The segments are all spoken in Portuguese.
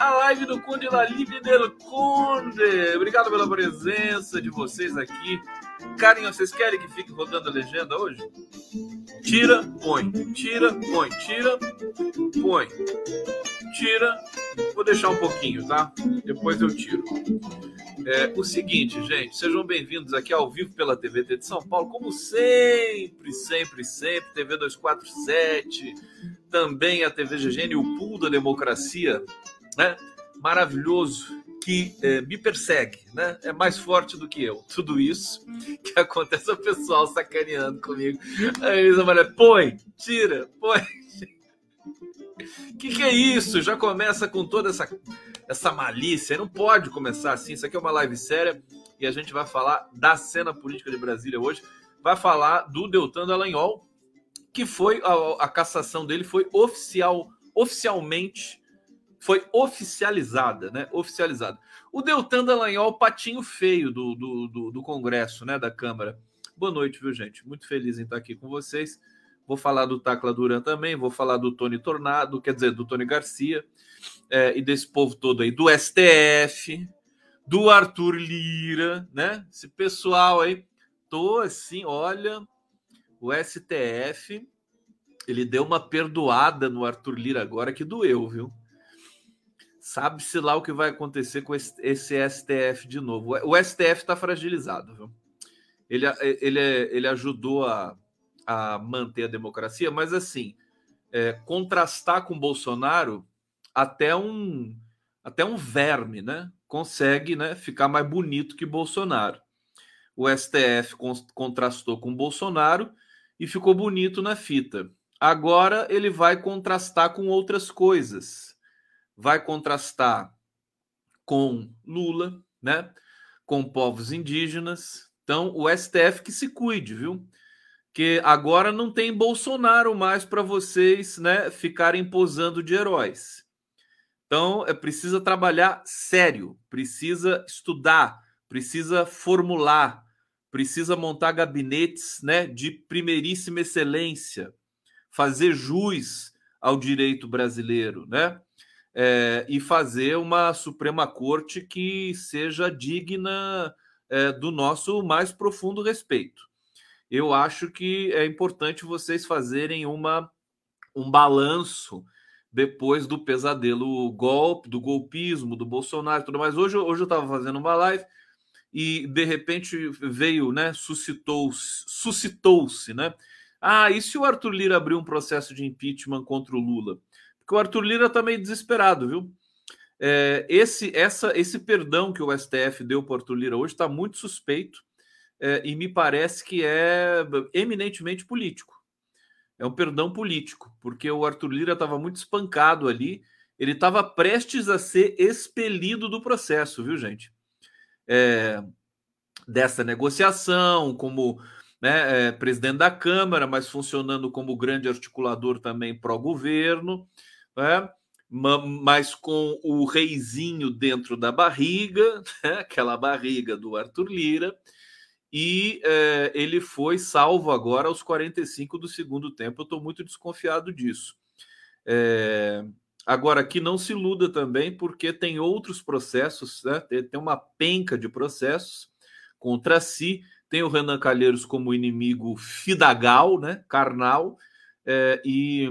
a live do Conde La Live del Conde. Obrigado pela presença de vocês aqui. Carinho, vocês querem que fique rodando a legenda hoje? Tira, põe, tira, põe, tira, põe, tira. Vou deixar um pouquinho, tá? Depois eu tiro. É, o seguinte, gente, sejam bem-vindos aqui ao vivo pela TVT de São Paulo, como sempre, sempre, sempre, TV 247, também a TV GGN, o Pool da Democracia, né? Maravilhoso que é, me persegue, né? É mais forte do que eu. Tudo isso que acontece o pessoal sacaneando comigo. Aí eles põe, tira, põe. Que, que é isso? Já começa com toda essa, essa malícia. Não pode começar assim. Isso aqui é uma live séria e a gente vai falar da cena política de Brasília hoje. Vai falar do Deltan Dallagnol, que foi a, a cassação dele foi oficial, oficialmente foi oficializada, né? Oficializada. O Deltan Dallagnol, patinho feio do, do, do, do, Congresso, né? Da Câmara. Boa noite, viu, gente? Muito feliz em estar aqui com vocês. Vou falar do Tacla Duran também, vou falar do Tony Tornado, quer dizer, do Tony Garcia, é, e desse povo todo aí, do STF, do Arthur Lira, né? Esse pessoal aí, tô assim, olha, o STF, ele deu uma perdoada no Arthur Lira agora que doeu, viu? Sabe-se lá o que vai acontecer com esse, esse STF de novo. O STF está fragilizado, viu? Ele, ele, ele ajudou a, a manter a democracia, mas assim, é, contrastar com Bolsonaro até um até um verme, né? Consegue, né, ficar mais bonito que Bolsonaro. O STF contrastou com Bolsonaro e ficou bonito na fita. Agora ele vai contrastar com outras coisas vai contrastar com Lula, né? Com povos indígenas. Então, o STF que se cuide, viu? Que agora não tem Bolsonaro mais para vocês, né, ficarem posando de heróis. Então, é precisa trabalhar sério, precisa estudar, precisa formular, precisa montar gabinetes, né, de primeiríssima excelência, fazer jus ao direito brasileiro, né? é, e fazer uma Suprema Corte que seja digna é, do nosso mais profundo respeito. Eu acho que é importante vocês fazerem uma, um balanço depois do pesadelo golpe, do golpismo, do Bolsonaro e tudo mais. Hoje, hoje eu estava fazendo uma live e de repente veio, né? Suscitou-se, suscitou-se, né? Ah, e se o Arthur Lira abrir um processo de impeachment contra o Lula? que o Arthur Lira está meio desesperado, viu? É, esse, essa, esse perdão que o STF deu para o Arthur Lira hoje está muito suspeito é, e me parece que é eminentemente político. É um perdão político, porque o Arthur Lira estava muito espancado ali, ele estava prestes a ser expelido do processo, viu, gente? É, dessa negociação, como né, é, presidente da Câmara, mas funcionando como grande articulador também pró-governo né? mas com o reizinho dentro da barriga, né? aquela barriga do Arthur Lira, e é, ele foi salvo agora aos 45 do segundo tempo. Eu estou muito desconfiado disso. É, agora, que não se iluda também, porque tem outros processos, né? tem uma penca de processos contra si. Tem o Renan Calheiros como inimigo fidagal, né? carnal, é, e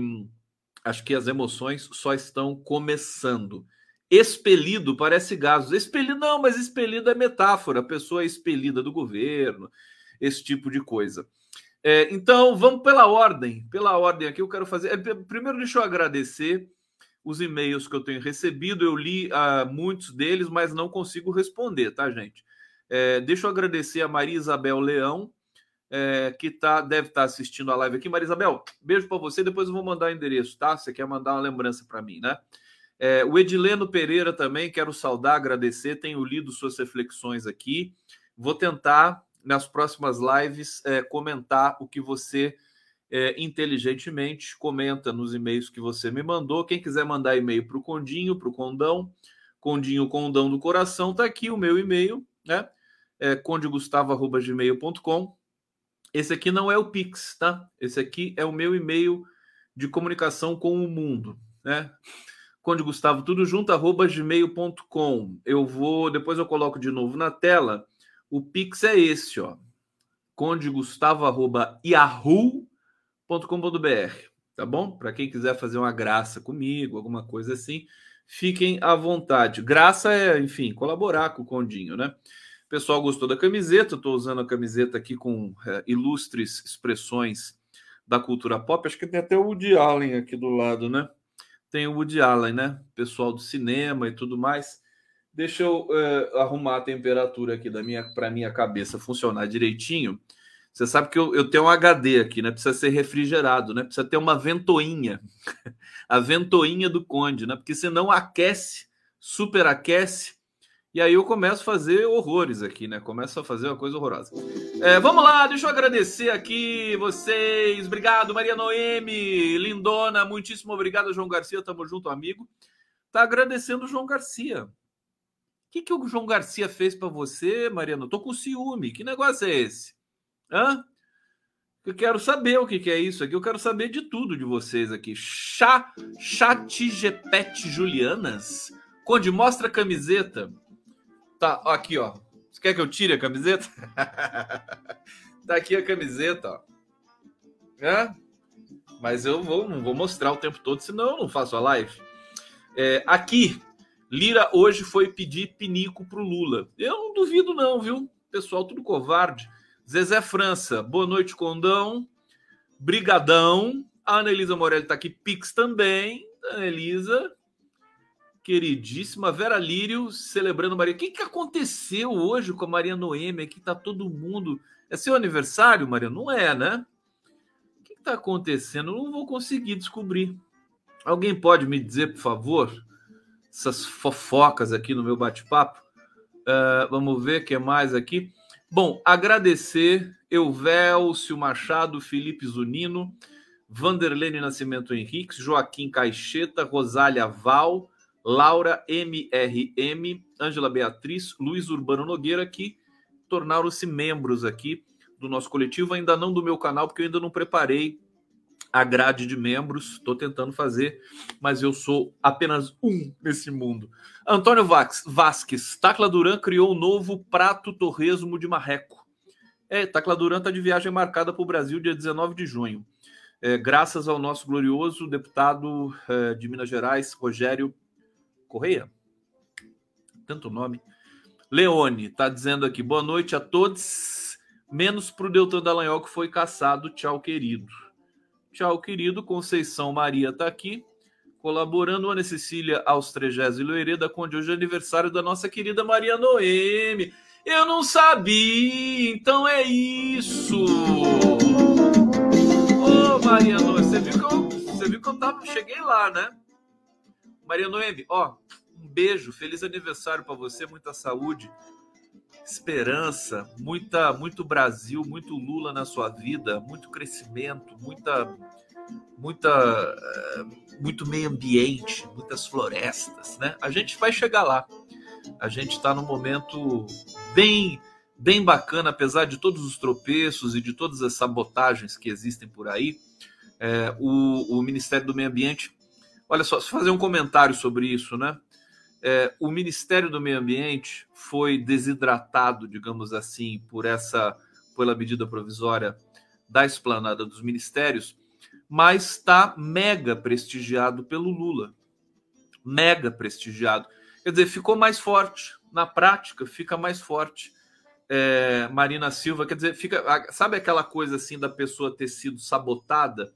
acho que as emoções só estão começando. Expelido parece gases. Expelido, não, mas expelido é metáfora. A pessoa é expelida do governo, esse tipo de coisa. É, então, vamos pela ordem. Pela ordem aqui, eu quero fazer. É, primeiro, deixa eu agradecer os e-mails que eu tenho recebido. Eu li uh, muitos deles, mas não consigo responder, tá, gente? É, deixa eu agradecer a Maria Isabel Leão, é, que tá, deve estar tá assistindo a live aqui. Maria Isabel, beijo para você. Depois eu vou mandar o endereço, tá? Você quer mandar uma lembrança para mim, né? É, o Edileno Pereira também, quero saudar, agradecer. Tenho lido suas reflexões aqui. Vou tentar, nas próximas lives, é, comentar o que você é, inteligentemente comenta nos e-mails que você me mandou. Quem quiser mandar e-mail para o Condinho, para o Condão, Condinho Condão do Coração, tá aqui o meu e-mail né? É condegustavo.gmail.com. Esse aqui não é o Pix, tá? Esse aqui é o meu e-mail de comunicação com o mundo, né? Conde Gustavo, tudo junto, arroba gmail.com. Eu vou, depois eu coloco de novo na tela. O Pix é esse, ó. Gustavo, arroba yahoo.com.br, tá bom? Para quem quiser fazer uma graça comigo, alguma coisa assim, fiquem à vontade. Graça é, enfim, colaborar com o Condinho, né? O pessoal gostou da camiseta, estou usando a camiseta aqui com é, ilustres expressões da cultura pop. Acho que tem até o Woody Allen aqui do lado, né? Tem o Woody Allen, né? Pessoal do cinema e tudo mais. Deixa eu é, arrumar a temperatura aqui da minha para minha cabeça funcionar direitinho. Você sabe que eu, eu, tenho um HD aqui, né? Precisa ser refrigerado, né? Precisa ter uma ventoinha, a ventoinha do Conde, né? Porque senão aquece, superaquece e aí eu começo a fazer horrores aqui, né? Começo a fazer uma coisa horrorosa. É, vamos lá, deixa eu agradecer aqui vocês. Obrigado, Maria Noemi, lindona, muitíssimo obrigado, João Garcia. Tamo junto, amigo. Tá agradecendo o João Garcia. O que, que o João Garcia fez para você, Mariano? Tô com ciúme. Que negócio é esse? Hã? Eu quero saber o que, que é isso aqui. Eu quero saber de tudo de vocês aqui. Chá, chat Julianas. Conde, mostra a camiseta. Tá, aqui, ó. Você quer que eu tire a camiseta? tá aqui a camiseta, ó. É? Mas eu vou, não vou mostrar o tempo todo, senão eu não faço a live. É, aqui, Lira hoje foi pedir pinico pro Lula. Eu não duvido, não, viu? Pessoal, tudo covarde. Zezé França, boa noite, Condão. Brigadão. A Ana Elisa Morelli tá aqui, Pix também. Ana Elisa, queridíssima Vera Lírio celebrando Maria. O que, que aconteceu hoje com a Maria Noêmia? Que tá todo mundo. É seu aniversário, Maria? Não é, né? O que está acontecendo? Eu não vou conseguir descobrir. Alguém pode me dizer, por favor, essas fofocas aqui no meu bate-papo? Uh, vamos ver o que mais aqui. Bom, agradecer Elvélcio Machado, Felipe Zunino, Vanderlene Nascimento Henriques, Joaquim Caixeta, Rosália Val, Laura MRM, Ângela Beatriz, Luiz Urbano Nogueira, que tornaram-se membros aqui do nosso coletivo, ainda não do meu canal, porque eu ainda não preparei a grade de membros, estou tentando fazer, mas eu sou apenas um nesse mundo. Antônio Vasques, Tacla Duran criou um novo prato torresmo de marreco. É, Tacla Duran está de viagem marcada para o Brasil dia 19 de junho. É, graças ao nosso glorioso deputado é, de Minas Gerais, Rogério Correia? Tanto nome. Leone está dizendo aqui: boa noite a todos, menos para o Deltan Dallagnol que foi caçado. Tchau, querido. Tchau, querido. Conceição Maria está aqui, colaborando. Ana Cecília Austregésio Loereda, onde hoje é aniversário da nossa querida Maria Noemi. Eu não sabia, então é isso. Ô, oh, Maria Noemi, você viu que eu, você viu que eu tava, cheguei lá, né? Maria Noemi, ó, um beijo, feliz aniversário para você, muita saúde, esperança, muita, muito Brasil, muito Lula na sua vida, muito crescimento, muita, muita, eh, muito meio ambiente, muitas florestas, né? A gente vai chegar lá. A gente está num momento bem, bem bacana, apesar de todos os tropeços e de todas as sabotagens que existem por aí. É, o, o Ministério do Meio Ambiente Olha só, se fazer um comentário sobre isso, né? É, o Ministério do Meio Ambiente foi desidratado, digamos assim, por essa pela medida provisória da esplanada dos ministérios, mas está mega prestigiado pelo Lula. Mega prestigiado. Quer dizer, ficou mais forte. Na prática, fica mais forte. É, Marina Silva, quer dizer, fica. Sabe aquela coisa assim da pessoa ter sido sabotada?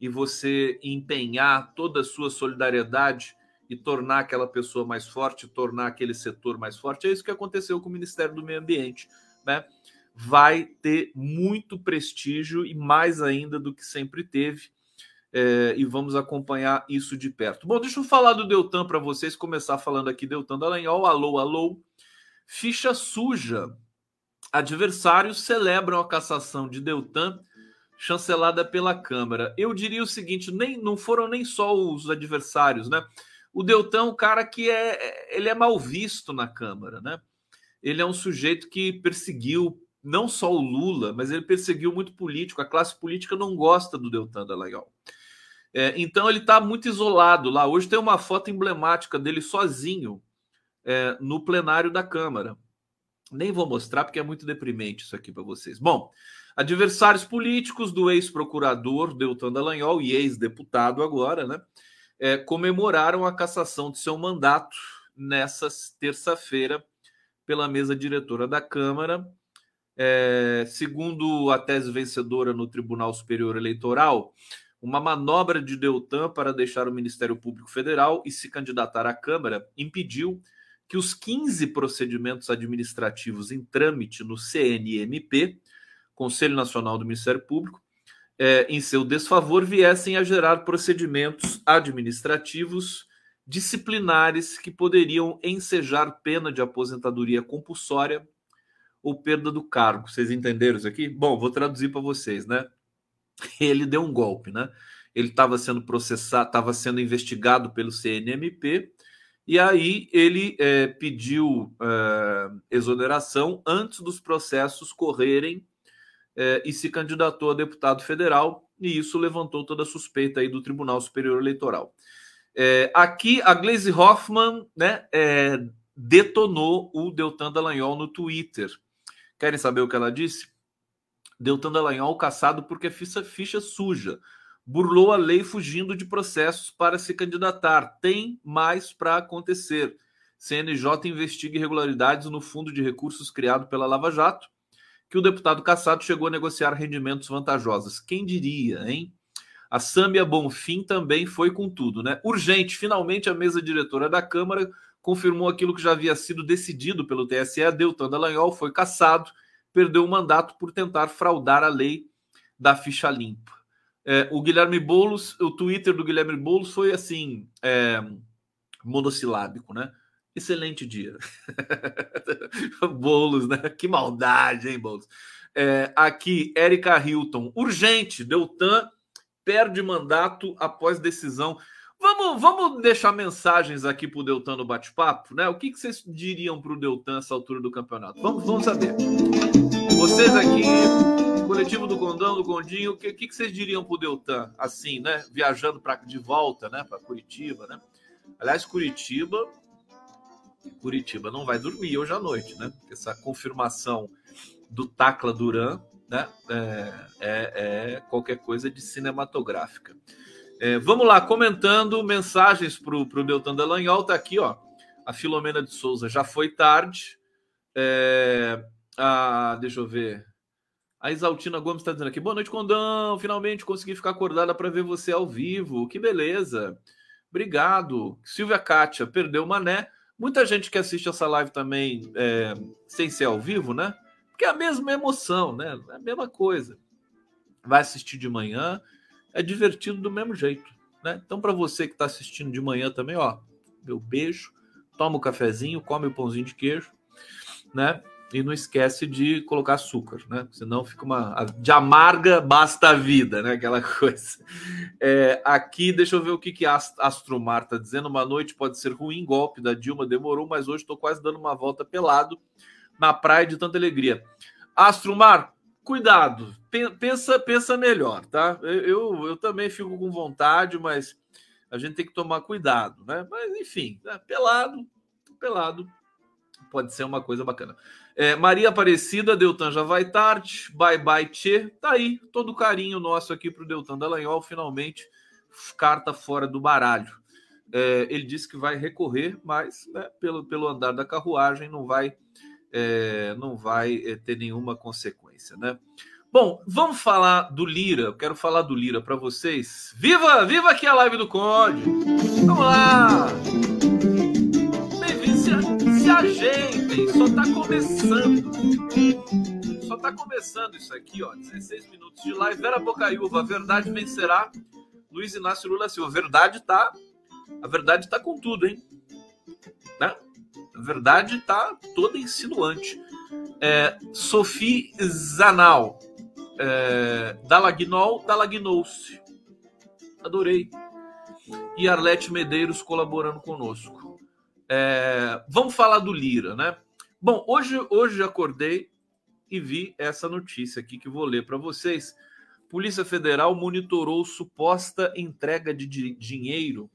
E você empenhar toda a sua solidariedade e tornar aquela pessoa mais forte, tornar aquele setor mais forte. É isso que aconteceu com o Ministério do Meio Ambiente, né? Vai ter muito prestígio e mais ainda do que sempre teve. É, e vamos acompanhar isso de perto. Bom, deixa eu falar do Deltan para vocês, começar falando aqui Deltan Dallagnol, alô, alô. Ficha suja. Adversários celebram a cassação de Deltan chancelada pela Câmara. Eu diria o seguinte, nem não foram nem só os adversários, né? O Deltan é um cara que é ele é mal visto na Câmara, né? ele é um sujeito que perseguiu não só o Lula, mas ele perseguiu muito político. A classe política não gosta do Deltan Dallagnol. É, então ele está muito isolado lá. Hoje tem uma foto emblemática dele sozinho é, no plenário da Câmara. Nem vou mostrar porque é muito deprimente isso aqui para vocês. Bom, adversários políticos do ex-procurador Deltan Dallagnol e ex-deputado agora, né, é, comemoraram a cassação de seu mandato nessa terça-feira pela mesa diretora da Câmara. É, segundo a tese vencedora no Tribunal Superior Eleitoral, uma manobra de Deltan para deixar o Ministério Público Federal e se candidatar à Câmara impediu que os 15 procedimentos administrativos em trâmite no CNMP, Conselho Nacional do Ministério Público, é, em seu desfavor, viessem a gerar procedimentos administrativos disciplinares que poderiam ensejar pena de aposentadoria compulsória ou perda do cargo. Vocês entenderam isso aqui? Bom, vou traduzir para vocês, né? Ele deu um golpe, né? Ele estava sendo processado, estava sendo investigado pelo CNMP e aí ele é, pediu é, exoneração antes dos processos correrem é, e se candidatou a deputado federal, e isso levantou toda a suspeita aí do Tribunal Superior Eleitoral. É, aqui a Glaze Hoffman né, é, detonou o Deltan Dallagnol no Twitter. Querem saber o que ela disse? Deltan Dallagnol caçado porque ficha, ficha suja burlou a lei fugindo de processos para se candidatar. Tem mais para acontecer. CNJ investiga irregularidades no fundo de recursos criado pela Lava Jato, que o deputado Cassado chegou a negociar rendimentos vantajosos. Quem diria, hein? A Sâmia Bonfim também foi com tudo, né? Urgente, finalmente a mesa diretora da Câmara confirmou aquilo que já havia sido decidido pelo TSE. Deltan Dallagnol foi cassado, perdeu o mandato por tentar fraudar a lei da ficha limpa. É, o Guilherme Boulos, o Twitter do Guilherme Boulos foi assim, é, monossilábico, né? Excelente dia. Boulos, né? Que maldade, hein, Boulos? É, aqui, Érica Hilton. Urgente, Deltan perde mandato após decisão. Vamos, vamos deixar mensagens aqui para o Deltan no bate-papo, né? O que, que vocês diriam para o Deltan nessa altura do campeonato? Vamos, vamos saber. Vocês aqui coletivo do Gondão, do Gondinho, o que, que, vocês diriam pro Deltan, assim, né? Viajando pra, de volta, né? Para Curitiba, né? Aliás, Curitiba, Curitiba não vai dormir hoje à noite, né? Essa confirmação do Tacla Duran, né? É, é, é qualquer coisa de cinematográfica. É, vamos lá, comentando mensagens pro, pro Deltan Dallagnol, tá aqui, ó. A Filomena de Souza já foi tarde. É, a, deixa eu ver. A Isaltina Gomes está dizendo aqui: boa noite, Condão. Finalmente consegui ficar acordada para ver você ao vivo. Que beleza. Obrigado. Silvia Kátia, perdeu o mané. Muita gente que assiste essa live também é, sem ser ao vivo, né? Porque é a mesma emoção, né? É a mesma coisa. Vai assistir de manhã, é divertido do mesmo jeito, né? Então, para você que está assistindo de manhã também, ó, meu beijo, toma o um cafezinho, come o pãozinho de queijo, né? E não esquece de colocar açúcar, né? Senão fica uma. De amarga basta a vida, né? Aquela coisa. É, aqui, deixa eu ver o que, que Astromar está dizendo. Uma noite pode ser ruim, golpe da Dilma demorou, mas hoje estou quase dando uma volta pelado na praia de tanta alegria. Astromar, cuidado, pensa, pensa melhor, tá? Eu, eu, eu, também fico com vontade, mas a gente tem que tomar cuidado, né? Mas enfim, né? pelado, pelado pode ser uma coisa bacana. É, Maria Aparecida, Deltan já vai tarde. Bye bye, Tchê. Tá aí, todo carinho nosso aqui pro Deltan Dallagnol, finalmente, carta fora do baralho. É, ele disse que vai recorrer, mas né, pelo, pelo andar da carruagem não vai, é, não vai é, ter nenhuma consequência, né? Bom, vamos falar do Lira. Eu quero falar do Lira para vocês. Viva, viva aqui a live do Conde. Vamos lá ajeitem, só está começando. Só está começando isso aqui, ó. 16 minutos de live. Vera Bocaiúva, a verdade vencerá. Luiz Inácio Lula Silva. A verdade tá. A verdade tá com tudo, hein? Né? A verdade tá toda insinuante. É, Sophie Zanal. É, Dalagnol, Dalagnou-se. Adorei. E Arlete Medeiros colaborando conosco. É, vamos falar do Lira, né? Bom, hoje, hoje acordei e vi essa notícia aqui que vou ler para vocês. Polícia Federal monitorou suposta entrega de dinheiro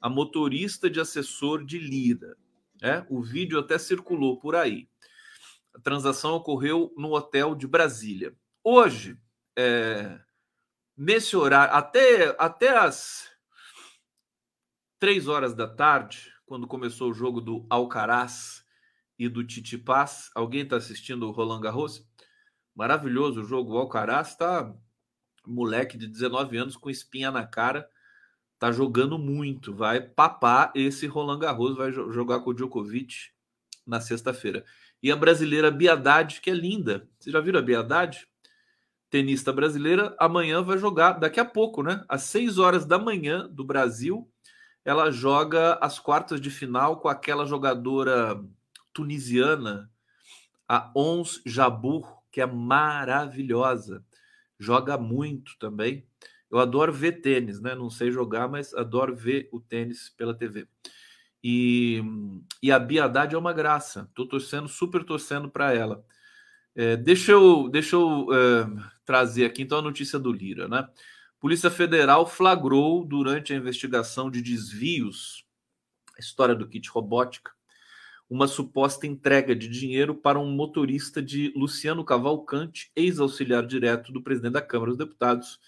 a motorista de assessor de Lira. É, o vídeo até circulou por aí. A transação ocorreu no hotel de Brasília. Hoje, é, nesse horário, até, até as três horas da tarde, quando começou o jogo do Alcaraz e do Titipás, alguém está assistindo o Roland Garros? Maravilhoso o jogo. O Alcaraz está moleque de 19 anos com espinha na cara, tá jogando muito, vai papar esse Roland Garros, vai jogar com o Djokovic na sexta-feira. E a brasileira Biadade, que é linda. Vocês já viram a Biadade? Tenista brasileira, amanhã vai jogar, daqui a pouco, né? Às 6 horas da manhã do Brasil, ela joga as quartas de final com aquela jogadora tunisiana, a Ons Jabur, que é maravilhosa joga muito também. Eu adoro ver tênis, né? Não sei jogar, mas adoro ver o tênis pela TV. E, e a Bia Haddad é uma graça. Estou torcendo, super torcendo para ela. É, deixa eu, deixa eu é, trazer aqui então a notícia do Lira, né? Polícia Federal flagrou durante a investigação de desvios, a história do kit robótica, uma suposta entrega de dinheiro para um motorista de Luciano Cavalcante, ex-auxiliar direto do presidente da Câmara dos Deputados,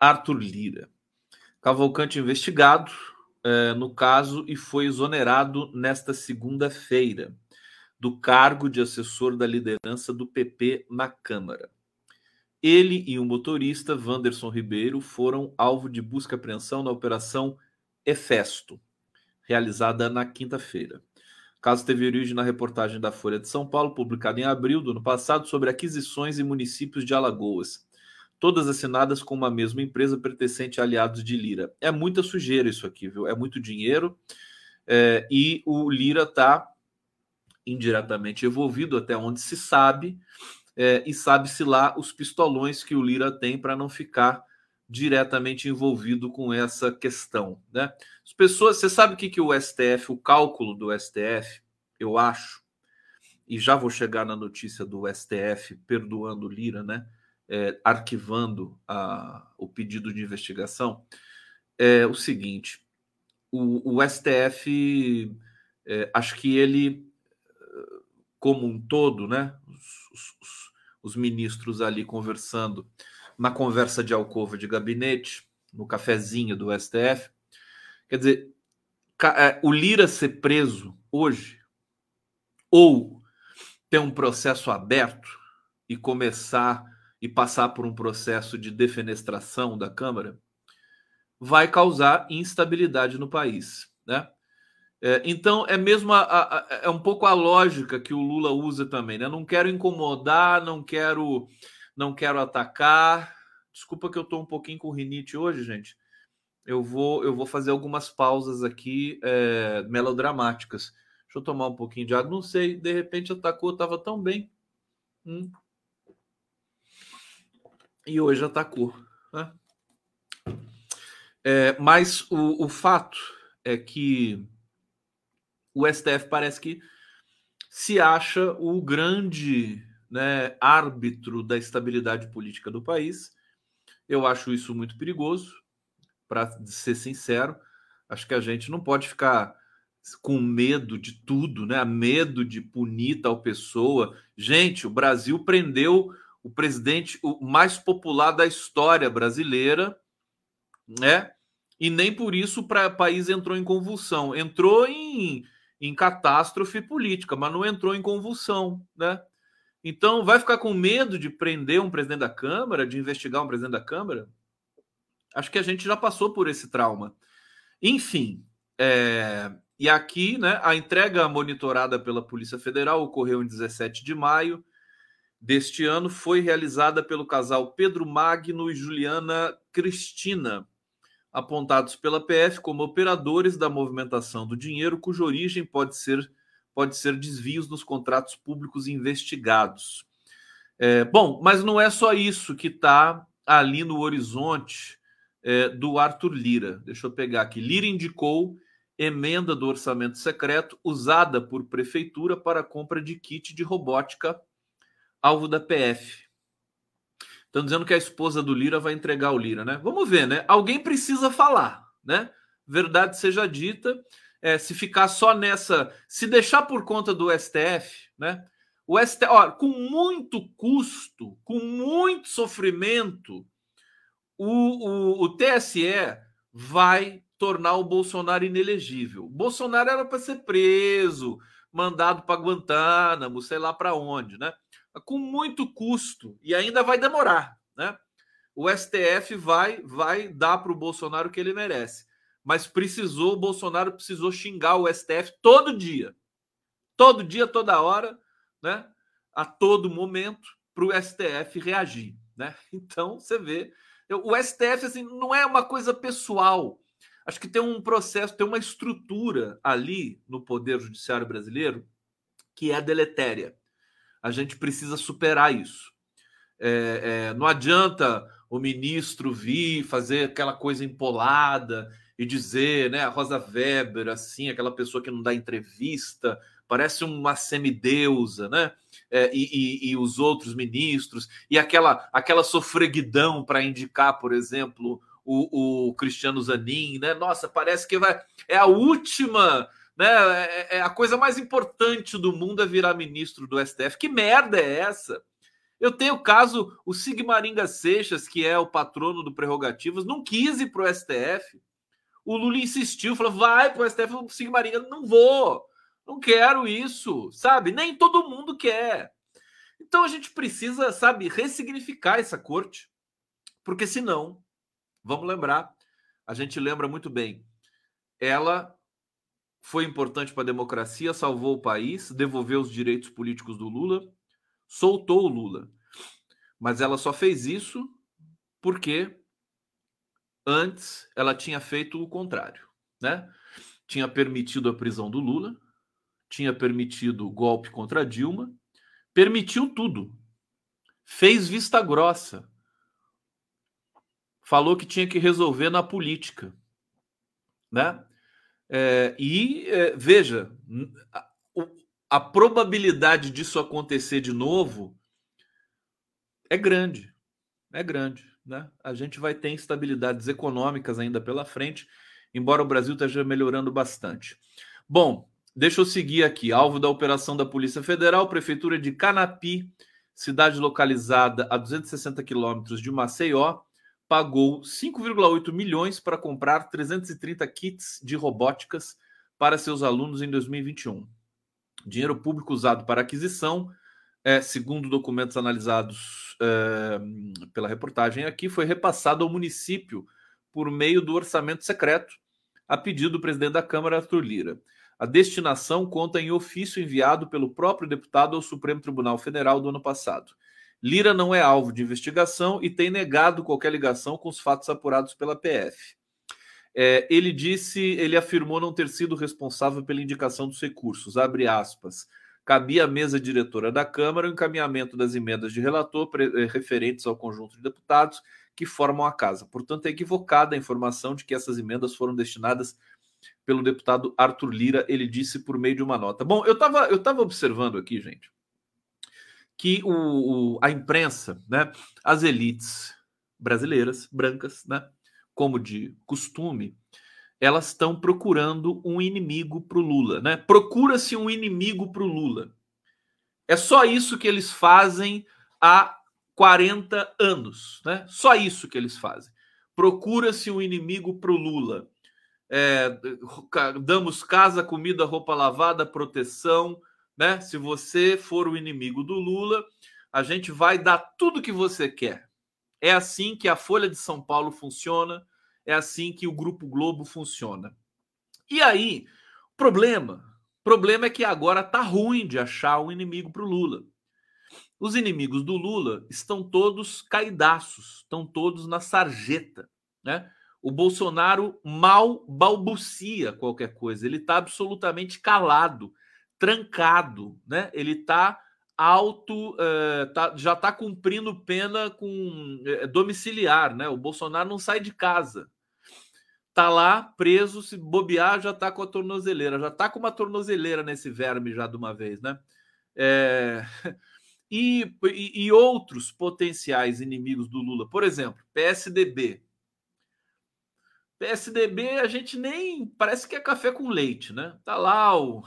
Arthur Lira. Cavalcante investigado é, no caso e foi exonerado nesta segunda-feira do cargo de assessor da liderança do PP na Câmara. Ele e o motorista, Wanderson Ribeiro, foram alvo de busca e apreensão na Operação Efesto, realizada na quinta-feira. O caso teve origem na reportagem da Folha de São Paulo, publicada em abril do ano passado, sobre aquisições em municípios de Alagoas, todas assinadas com uma mesma empresa pertencente a aliados de Lira. É muita sujeira isso aqui, viu? É muito dinheiro é, e o Lira está indiretamente envolvido até onde se sabe, é, e sabe-se lá os pistolões que o Lira tem para não ficar diretamente envolvido com essa questão, né? As pessoas, você sabe o que, que o STF, o cálculo do STF, eu acho, e já vou chegar na notícia do STF perdoando Lira, né? É, arquivando a, o pedido de investigação, é o seguinte: o, o STF, é, acho que ele, como um todo, né? Os, os, os ministros ali conversando na conversa de alcova de gabinete, no cafezinho do STF. Quer dizer, é, o Lira ser preso hoje, ou ter um processo aberto e começar e passar por um processo de defenestração da Câmara, vai causar instabilidade no país, né? É, então é mesmo a, a, é um pouco a lógica que o Lula usa também, né? Não quero incomodar, não quero não quero atacar. Desculpa que eu estou um pouquinho com rinite hoje, gente. Eu vou, eu vou fazer algumas pausas aqui é, melodramáticas. Deixa eu tomar um pouquinho de água. Não sei, de repente atacou, estava tão bem. Hum. E hoje atacou. Né? É, mas o, o fato é que o STF parece que se acha o grande né, árbitro da estabilidade política do país. Eu acho isso muito perigoso, para ser sincero. Acho que a gente não pode ficar com medo de tudo, né? Medo de punir tal pessoa. Gente, o Brasil prendeu o presidente o mais popular da história brasileira, né? E nem por isso o país entrou em convulsão. Entrou em, em catástrofe política, mas não entrou em convulsão, né? Então, vai ficar com medo de prender um presidente da Câmara, de investigar um presidente da Câmara? Acho que a gente já passou por esse trauma. Enfim, é... e aqui, né, a entrega monitorada pela Polícia Federal ocorreu em 17 de maio deste ano, foi realizada pelo casal Pedro Magno e Juliana Cristina, apontados pela PF como operadores da movimentação do dinheiro, cuja origem pode ser pode ser desvios nos contratos públicos investigados. É, bom, mas não é só isso que está ali no horizonte é, do Arthur Lira. Deixa eu pegar aqui. Lira indicou emenda do orçamento secreto usada por prefeitura para compra de kit de robótica alvo da PF. Estão dizendo que a esposa do Lira vai entregar o Lira, né? Vamos ver, né? Alguém precisa falar, né? Verdade seja dita, é, se ficar só nessa, se deixar por conta do STF, né? O STF, ó, com muito custo, com muito sofrimento, o, o, o TSE vai tornar o Bolsonaro inelegível. Bolsonaro era para ser preso, mandado para Guantánamo, sei lá para onde, né? Com muito custo e ainda vai demorar, né? O STF vai vai dar para o Bolsonaro o que ele merece, mas precisou o Bolsonaro precisou xingar o STF todo dia, todo dia, toda hora, né? A todo momento para o STF reagir, né? Então você vê, o STF assim não é uma coisa pessoal Acho que tem um processo, tem uma estrutura ali no Poder Judiciário brasileiro que é deletéria. A gente precisa superar isso. É, é, não adianta o ministro vir fazer aquela coisa empolada e dizer, né, a Rosa Weber, assim, aquela pessoa que não dá entrevista, parece uma semideusa, né? É, e, e, e, os outros ministros, e aquela, aquela sofreguidão para indicar, por exemplo, o, o Cristiano Zanin, né? Nossa, parece que vai. É a última. Né? É, é a coisa mais importante do mundo é virar ministro do STF. Que merda é essa? Eu tenho o caso, o Sigmaringa Seixas, que é o patrono do Prerrogativas, não quis ir para o STF. O Lula insistiu, falou: vai para o STF. O Sigmaringa, não vou, não quero isso, sabe? Nem todo mundo quer. Então a gente precisa, sabe, ressignificar essa corte, porque senão Vamos lembrar, a gente lembra muito bem. Ela foi importante para a democracia, salvou o país, devolveu os direitos políticos do Lula, soltou o Lula. Mas ela só fez isso porque antes ela tinha feito o contrário, né? Tinha permitido a prisão do Lula, tinha permitido o golpe contra Dilma, permitiu tudo. Fez vista grossa, falou que tinha que resolver na política, né? É, e é, veja, a, a probabilidade disso acontecer de novo é grande, é grande, né? A gente vai ter instabilidades econômicas ainda pela frente, embora o Brasil esteja melhorando bastante. Bom, deixa eu seguir aqui. Alvo da operação da Polícia Federal, Prefeitura de Canapi, cidade localizada a 260 quilômetros de Maceió, pagou 5,8 milhões para comprar 330 kits de robóticas para seus alunos em 2021. Dinheiro público usado para aquisição, é, segundo documentos analisados é, pela reportagem aqui, foi repassado ao município por meio do orçamento secreto, a pedido do presidente da Câmara, Arthur Lira. A destinação conta em ofício enviado pelo próprio deputado ao Supremo Tribunal Federal do ano passado. Lira não é alvo de investigação e tem negado qualquer ligação com os fatos apurados pela PF. É, ele disse, ele afirmou não ter sido responsável pela indicação dos recursos. Abre aspas. Cabia à mesa diretora da Câmara o encaminhamento das emendas de relator eh, referentes ao conjunto de deputados que formam a casa. Portanto, é equivocada a informação de que essas emendas foram destinadas pelo deputado Arthur Lira, ele disse por meio de uma nota. Bom, eu estava eu tava observando aqui, gente, que o, o, a imprensa, né, as elites brasileiras, brancas, né, como de costume, elas estão procurando um inimigo para o Lula. Né? Procura-se um inimigo para o Lula. É só isso que eles fazem há 40 anos. Né? Só isso que eles fazem. Procura-se um inimigo para o Lula. É, damos casa, comida, roupa lavada, proteção, né? Se você for o inimigo do Lula, a gente vai dar tudo que você quer. É assim que a Folha de São Paulo funciona, é assim que o Grupo Globo funciona. E aí, problema, problema é que agora tá ruim de achar um inimigo para o Lula. Os inimigos do Lula estão todos caidaços, estão todos na sarjeta, né? O Bolsonaro mal balbucia qualquer coisa, ele está absolutamente calado trancado, né? Ele está auto, uh, tá, já está cumprindo pena com uh, domiciliar, né? O Bolsonaro não sai de casa. tá lá preso, se bobear, já tá com a tornozeleira, já tá com uma tornozeleira nesse verme já de uma vez, né? É... E, e, e outros potenciais inimigos do Lula, por exemplo, PSDB. PSDB a gente nem parece que é café com leite, né? Tá lá o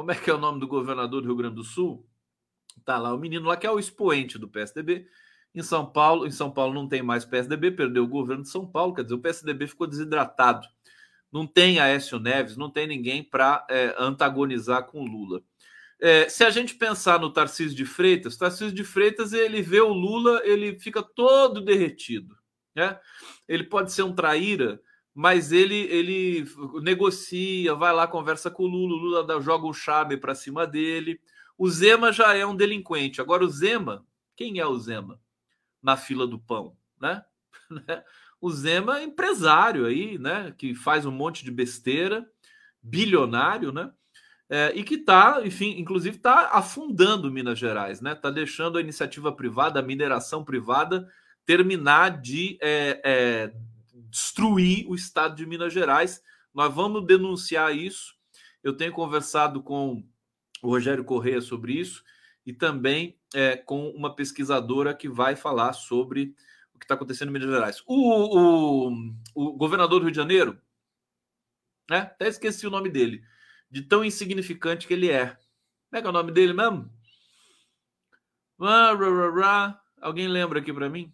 como é que é o nome do governador do Rio Grande do Sul? Tá lá o menino lá que é o expoente do PSDB. Em São Paulo, em São Paulo não tem mais PSDB, perdeu o governo de São Paulo, quer dizer, o PSDB ficou desidratado. Não tem Aécio Neves, não tem ninguém para é, antagonizar com Lula. É, se a gente pensar no Tarcísio de Freitas, Tarcísio de Freitas ele vê o Lula, ele fica todo derretido. Né? Ele pode ser um traíra, mas ele ele negocia, vai lá, conversa com o Lula, o Lula joga um chave para cima dele. O Zema já é um delinquente. Agora, o Zema, quem é o Zema na fila do pão? Né? o Zema é empresário aí, né? Que faz um monte de besteira, bilionário, né? É, e que está, enfim, inclusive está afundando Minas Gerais, né? Está deixando a iniciativa privada, a mineração privada, terminar de é, é, destruir o estado de Minas Gerais. Nós vamos denunciar isso. Eu tenho conversado com o Rogério Correia sobre isso e também é, com uma pesquisadora que vai falar sobre o que está acontecendo em Minas Gerais. O, o, o, governador do Rio de Janeiro, né? até esqueci o nome dele, de tão insignificante que ele é. Como é que é o nome dele mesmo? Alguém lembra aqui para mim?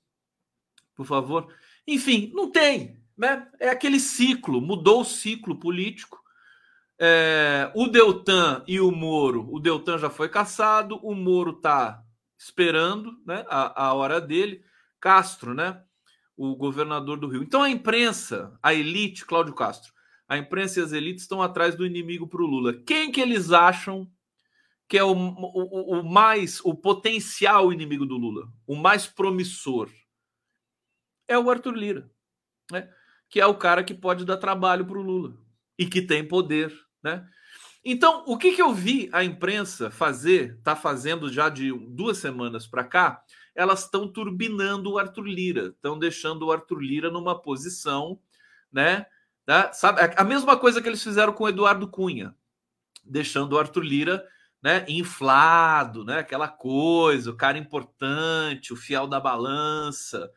Por favor. Enfim, não tem. Né? É aquele ciclo, mudou o ciclo político. É, o Deltan e o Moro, o Deltan já foi caçado, o Moro está esperando né, a, a hora dele. Castro, né? O governador do Rio. Então a imprensa, a elite, Cláudio Castro, a imprensa e as elites estão atrás do inimigo para o Lula. Quem que eles acham que é o, o, o mais, o potencial inimigo do Lula, o mais promissor? É o Arthur Lira, né? que é o cara que pode dar trabalho para o Lula e que tem poder, né? Então, o que, que eu vi a imprensa fazer, está fazendo já de duas semanas para cá, elas estão turbinando o Arthur Lira, estão deixando o Arthur Lira numa posição, né? Tá? Sabe, a mesma coisa que eles fizeram com o Eduardo Cunha, deixando o Arthur Lira né, inflado, né? Aquela coisa, o cara importante, o fiel da balança,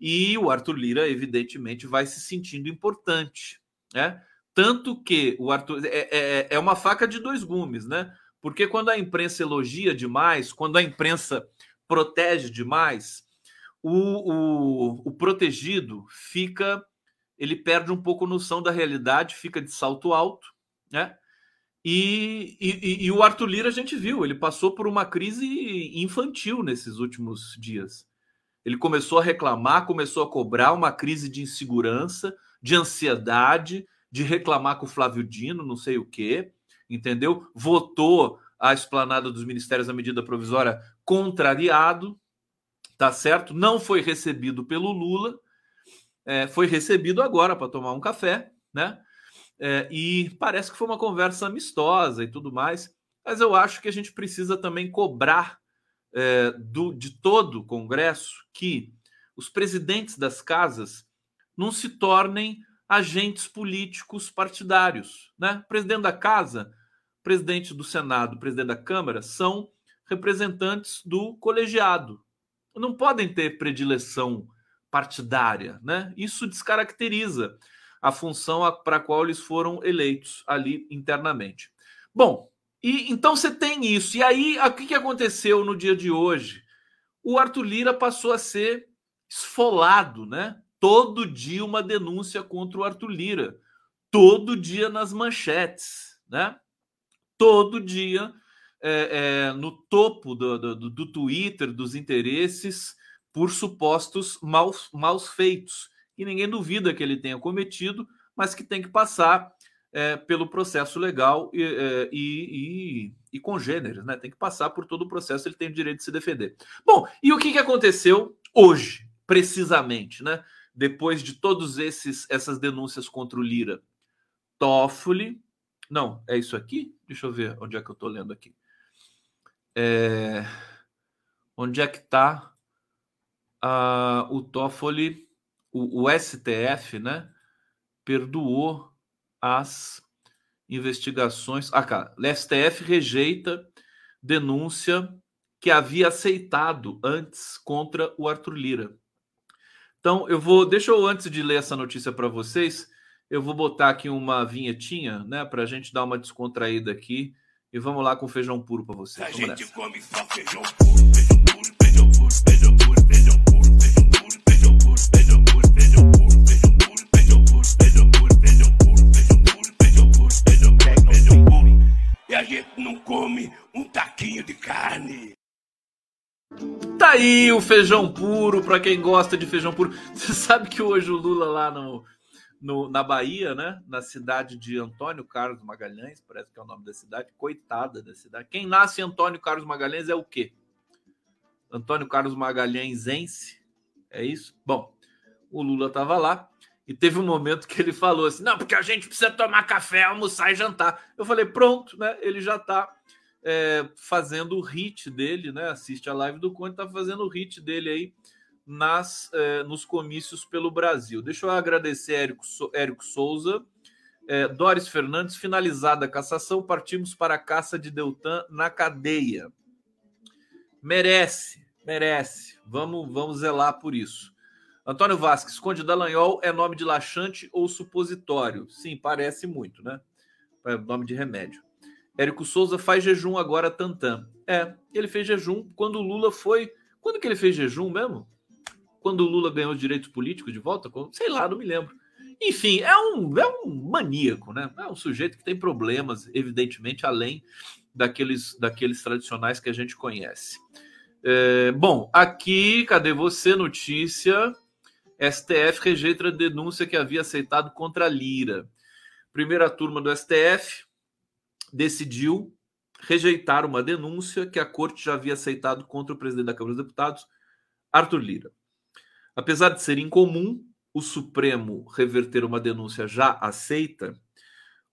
e o Arthur Lira, evidentemente, vai se sentindo importante, né? Tanto que o Arthur é, é, é uma faca de dois gumes, né? Porque quando a imprensa elogia demais, quando a imprensa protege demais, o, o, o protegido fica, ele perde um pouco noção da realidade, fica de salto alto, né? E, e, e, o Arthur Lira a gente viu, ele passou por uma crise infantil nesses últimos dias. Ele começou a reclamar, começou a cobrar uma crise de insegurança, de ansiedade, de reclamar com o Flávio Dino, não sei o quê, entendeu? Votou a esplanada dos ministérios da medida provisória contrariado, tá certo? Não foi recebido pelo Lula, é, foi recebido agora para tomar um café, né? É, e parece que foi uma conversa amistosa e tudo mais, mas eu acho que a gente precisa também cobrar é, do, de todo o Congresso que os presidentes das casas não se tornem agentes políticos partidários. Né? Presidente da casa, presidente do Senado, presidente da Câmara são representantes do colegiado. Não podem ter predileção partidária. Né? Isso descaracteriza a função para a qual eles foram eleitos ali internamente. Bom, e então você tem isso. E aí, o que, que aconteceu no dia de hoje? O Arthur Lira passou a ser esfolado, né? Todo dia uma denúncia contra o Arthur Lira. Todo dia nas manchetes, né? Todo dia é, é, no topo do, do, do, Twitter, dos interesses, por supostos maus, maus feitos. E ninguém duvida que ele tenha cometido, mas que tem que passar é, pelo processo legal e, é, e, e, e né? Tem que passar por todo o processo, ele tem o direito de se defender. Bom, e o que, que aconteceu hoje, precisamente, né? Depois de todos esses essas denúncias contra o Lira, Toffoli, não, é isso aqui? Deixa eu ver onde é que eu estou lendo aqui. É... Onde é que está uh, o Toffoli, o, o STF, né? perdoou as investigações. Ah, cara, o STF rejeita denúncia que havia aceitado antes contra o Arthur Lira. Então, eu vou. Deixa eu, antes de ler essa notícia para vocês, eu vou botar aqui uma vinhetinha, né, para a gente dar uma descontraída aqui. E vamos lá com feijão puro para vocês. A gente come só feijão puro, feijão puro, feijão puro, feijão puro, feijão puro, feijão A gente não come um taquinho de carne. Tá aí o feijão puro, para quem gosta de feijão puro. Você sabe que hoje o Lula lá no no, na Bahia, né? Na cidade de Antônio Carlos Magalhães, parece que é o nome da cidade, coitada da cidade. Quem nasce Antônio Carlos Magalhães é o quê? Antônio Carlos Magalhãesense, é isso? Bom, o Lula estava lá e teve um momento que ele falou assim: não, porque a gente precisa tomar café, almoçar e jantar. Eu falei: pronto, né? Ele já está é, fazendo o hit dele, né? Assiste a live do Conde, está fazendo o hit dele aí nas, eh, nos comícios pelo Brasil. Deixa eu agradecer Érico, Érico Souza. Eh, Doris Fernandes, finalizada a cassação, partimos para a caça de Deltan na cadeia. Merece, merece. Vamos, vamos zelar por isso. Antônio Vasques, Conde Dallagnol é nome de laxante ou supositório? Sim, parece muito, né? É nome de remédio. Érico Souza faz jejum agora, Tantan. É, ele fez jejum quando o Lula foi. Quando que ele fez jejum mesmo? quando o Lula ganhou os direitos políticos de volta, sei lá, não me lembro. Enfim, é um, é um maníaco, né? É um sujeito que tem problemas, evidentemente, além daqueles, daqueles tradicionais que a gente conhece. É, bom, aqui, cadê você? Notícia. STF rejeita a denúncia que havia aceitado contra Lira. Primeira turma do STF decidiu rejeitar uma denúncia que a corte já havia aceitado contra o presidente da Câmara dos Deputados, Arthur Lira. Apesar de ser incomum o Supremo reverter uma denúncia já aceita,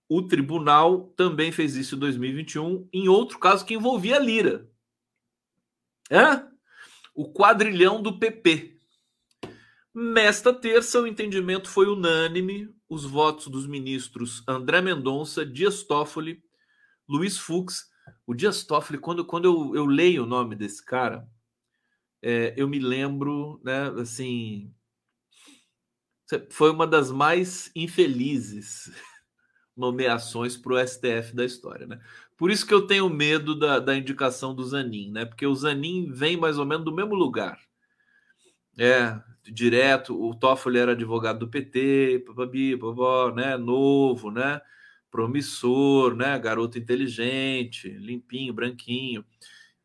o tribunal também fez isso em 2021 em outro caso que envolvia Lira. É? O quadrilhão do PP. Nesta terça, o entendimento foi unânime. Os votos dos ministros André Mendonça, Dias Toffoli, Luiz Fux. O Dias Toffoli, quando, quando eu, eu leio o nome desse cara, é, eu me lembro, né, assim, foi uma das mais infelizes nomeações para o STF da história, né? Por isso que eu tenho medo da, da indicação do Zanin, né? Porque o Zanin vem mais ou menos do mesmo lugar. É, direto, o Toffoli era advogado do PT, papabi, papá, né? Novo, né? Promissor, né? Garoto inteligente, limpinho, branquinho.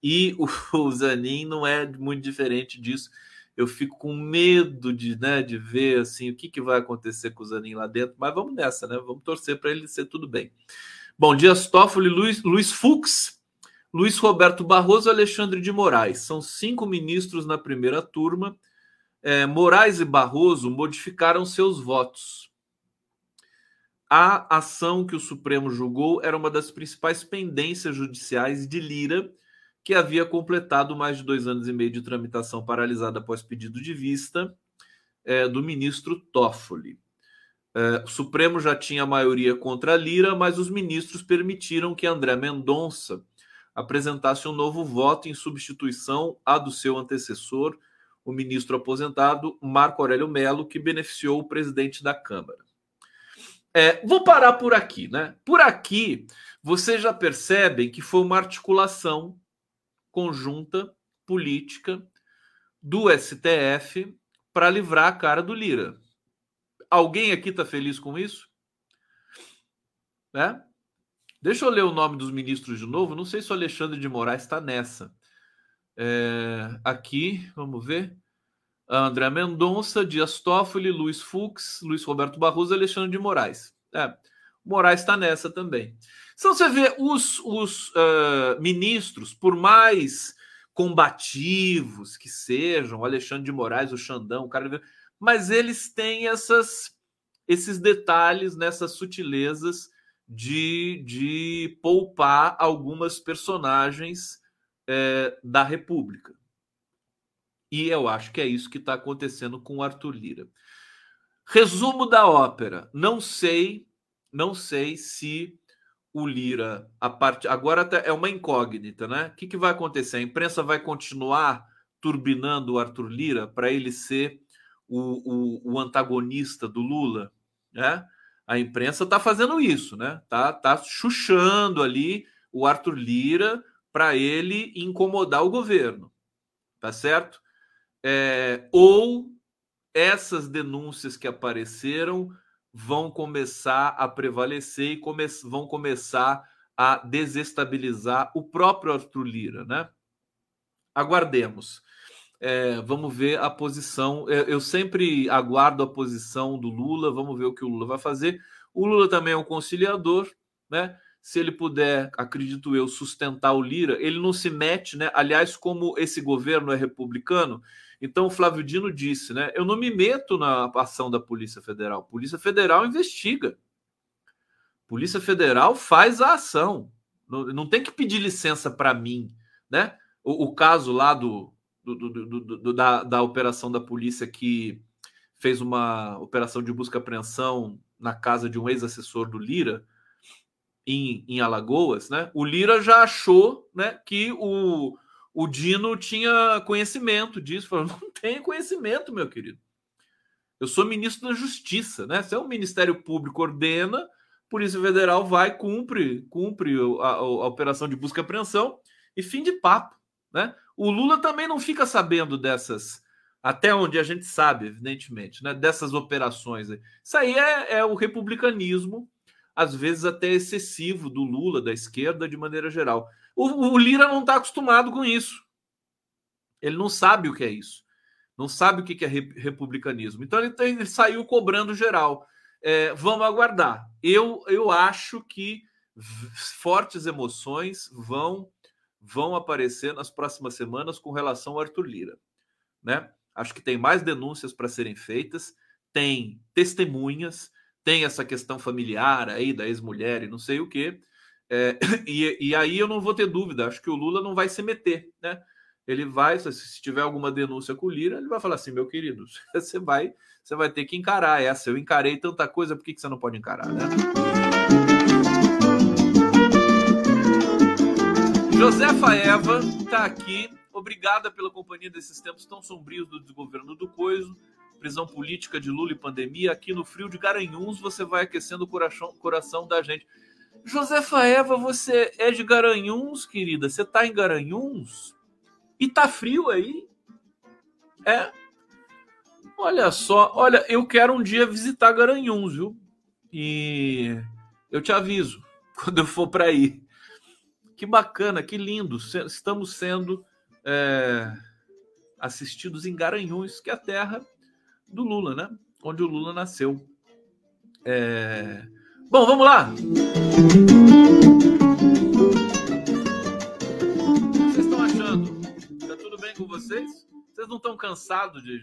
E o, o Zanin não é muito diferente disso. Eu fico com medo de, né, de ver assim o que, que vai acontecer com o Zanin lá dentro, mas vamos nessa, né? Vamos torcer para ele ser tudo bem. Bom, Dias Toffoli, Luiz, Luiz Fux, Luiz Roberto Barroso Alexandre de Moraes. São cinco ministros na primeira turma. É, Moraes e Barroso modificaram seus votos. A ação que o Supremo julgou era uma das principais pendências judiciais de Lira que havia completado mais de dois anos e meio de tramitação paralisada após pedido de vista é, do ministro Toffoli. É, o Supremo já tinha maioria contra Lira, mas os ministros permitiram que André Mendonça apresentasse um novo voto em substituição a do seu antecessor, o ministro aposentado Marco Aurélio Melo, que beneficiou o presidente da Câmara. É, vou parar por aqui, né? Por aqui, vocês já percebem que foi uma articulação conjunta política do STF para livrar a cara do Lira. Alguém aqui está feliz com isso? Né? Deixa eu ler o nome dos ministros de novo. Não sei se o Alexandre de Moraes está nessa. É, aqui, vamos ver. André Mendonça, Dias Toffoli, Luiz Fux, Luiz Roberto Barroso Alexandre de Moraes. É, Moraes está nessa também. Então você vê os, os uh, ministros, por mais combativos que sejam, o Alexandre de Moraes, o Xandão, o cara, mas eles têm essas, esses detalhes, nessas sutilezas de, de poupar algumas personagens é, da República. E eu acho que é isso que está acontecendo com o Arthur Lira. Resumo da ópera. Não sei, não sei se o Lira, a parte agora tá, é uma incógnita, né? O que, que vai acontecer? A imprensa vai continuar turbinando o Arthur Lira para ele ser o, o, o, antagonista do Lula, né? A imprensa está fazendo isso, né? Tá, tá chuchando ali o Arthur Lira para ele incomodar o governo, tá certo? É, ou essas denúncias que apareceram vão começar a prevalecer e come vão começar a desestabilizar o próprio Arthur Lira, né? Aguardemos. É, vamos ver a posição. Eu sempre aguardo a posição do Lula. Vamos ver o que o Lula vai fazer. O Lula também é um conciliador, né? Se ele puder, acredito eu, sustentar o Lira, ele não se mete, né? Aliás, como esse governo é republicano, então, o Flávio Dino disse, né? Eu não me meto na ação da Polícia Federal. Polícia Federal investiga. Polícia Federal faz a ação. Não, não tem que pedir licença para mim, né? O, o, caso lá do, do, do, do da, da operação da polícia que fez uma operação de busca apreensão na casa de um ex-assessor do Lira em, em Alagoas, né? O Lira já achou, né, que o o Dino tinha conhecimento disso. Falou: não tenho conhecimento, meu querido. Eu sou ministro da Justiça, né? Se é o Ministério Público ordena, Polícia Federal vai, cumpre, cumpre a, a, a operação de busca e apreensão e fim de papo, né? O Lula também não fica sabendo dessas, até onde a gente sabe, evidentemente, né? Dessas operações. Isso aí é, é o republicanismo, às vezes até excessivo do Lula, da esquerda, de maneira geral. O, o Lira não está acostumado com isso. Ele não sabe o que é isso. Não sabe o que é republicanismo. Então ele, ele saiu cobrando geral. É, vamos aguardar. Eu, eu acho que fortes emoções vão vão aparecer nas próximas semanas com relação ao Arthur Lira, né? Acho que tem mais denúncias para serem feitas, tem testemunhas, tem essa questão familiar aí da ex-mulher e não sei o que. É, e, e, aí eu não vou ter dúvida, acho que o Lula não vai se meter, né? Ele vai, se tiver alguma denúncia com o Lira, ele vai falar assim, meu querido, você vai, você vai ter que encarar essa. Eu encarei tanta coisa, por que, que você não pode encarar, né? Josefa Eva está aqui. Obrigada pela companhia desses tempos tão sombrios do desgoverno do Coiso, prisão política de Lula e pandemia. Aqui no frio de Garanhuns, você vai aquecendo o coração, coração da gente. Josefa Eva, você é de Garanhuns, querida? Você tá em Garanhuns? E tá frio aí? É? Olha só, olha, eu quero um dia visitar Garanhuns, viu? E eu te aviso quando eu for para aí. Que bacana, que lindo. Estamos sendo é, assistidos em Garanhuns, que é a terra do Lula, né? Onde o Lula nasceu. É, Bom, vamos lá. Vocês estão achando? Tá tudo bem com vocês? Vocês não estão cansados de,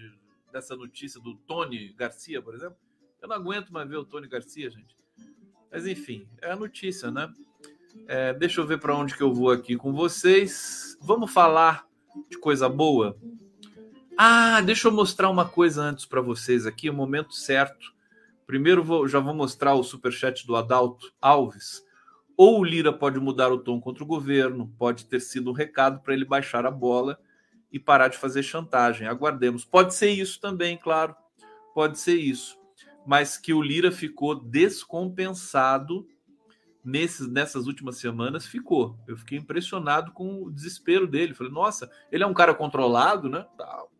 dessa notícia do Tony Garcia, por exemplo? Eu não aguento mais ver o Tony Garcia, gente. Mas enfim, é a notícia, né? É, deixa eu ver para onde que eu vou aqui com vocês. Vamos falar de coisa boa. Ah, deixa eu mostrar uma coisa antes para vocês aqui, o momento certo Primeiro vou, já vou mostrar o superchat do Adalto Alves. Ou o Lira pode mudar o tom contra o governo, pode ter sido um recado para ele baixar a bola e parar de fazer chantagem. Aguardemos. Pode ser isso também, claro. Pode ser isso. Mas que o Lira ficou descompensado nesses, nessas últimas semanas, ficou. Eu fiquei impressionado com o desespero dele. Falei, nossa, ele é um cara controlado, né? Tal.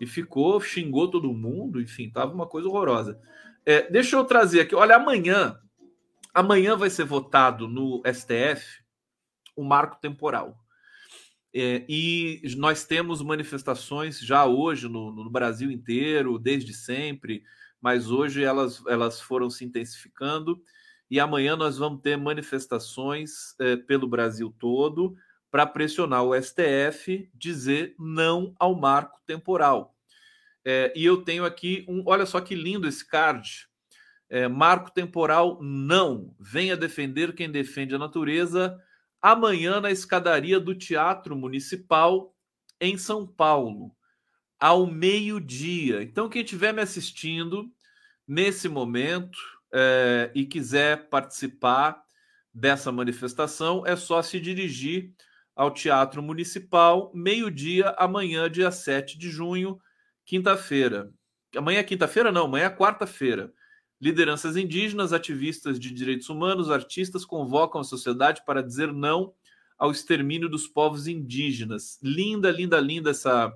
E ficou, xingou todo mundo, enfim, tava uma coisa horrorosa. É, deixa eu trazer aqui. Olha, amanhã, amanhã vai ser votado no STF o marco temporal. É, e nós temos manifestações já hoje no, no, Brasil inteiro, desde sempre, mas hoje elas, elas foram se intensificando. E amanhã nós vamos ter manifestações é, pelo Brasil todo para pressionar o STF dizer não ao marco temporal. É, e eu tenho aqui um. Olha só que lindo esse card. É, marco temporal, não. Venha defender quem defende a natureza amanhã na escadaria do Teatro Municipal em São Paulo, ao meio-dia. Então, quem estiver me assistindo nesse momento é, e quiser participar dessa manifestação, é só se dirigir ao Teatro Municipal, meio-dia, amanhã, dia 7 de junho, quinta-feira. Amanhã é quinta-feira? Não, amanhã é quarta-feira. Lideranças indígenas, ativistas de direitos humanos, artistas convocam a sociedade para dizer não ao extermínio dos povos indígenas. Linda, linda, linda essa,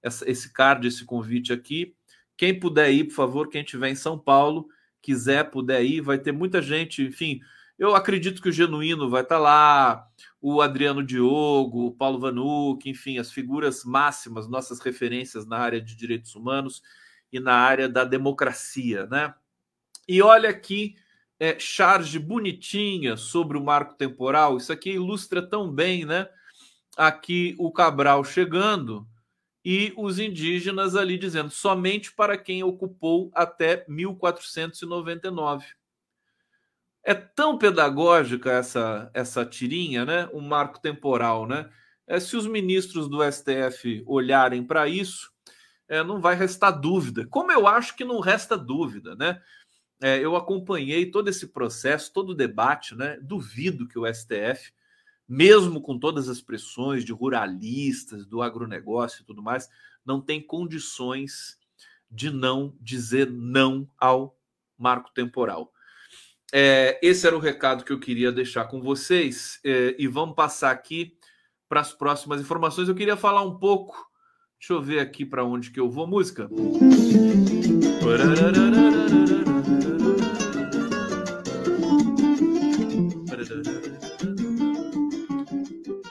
essa, esse card, esse convite aqui. Quem puder ir, por favor, quem estiver em São Paulo, quiser, puder ir, vai ter muita gente, enfim. Eu acredito que o Genuíno vai estar lá, o Adriano Diogo, o Paulo Vanuc, enfim, as figuras máximas, nossas referências na área de direitos humanos e na área da democracia, né? E olha aqui é, charge bonitinha sobre o marco temporal. Isso aqui ilustra tão bem, né? Aqui o Cabral chegando e os indígenas ali dizendo somente para quem ocupou até 1499. É tão pedagógica essa essa tirinha, né? Um marco temporal, né? É, se os ministros do STF olharem para isso, é, não vai restar dúvida. Como eu acho que não resta dúvida, né? é, eu acompanhei todo esse processo, todo o debate, né? Duvido que o STF, mesmo com todas as pressões de ruralistas, do agronegócio e tudo mais, não tem condições de não dizer não ao marco temporal. É, esse era o recado que eu queria deixar com vocês é, e vamos passar aqui para as próximas informações. Eu queria falar um pouco. Deixa eu ver aqui para onde que eu vou. Música.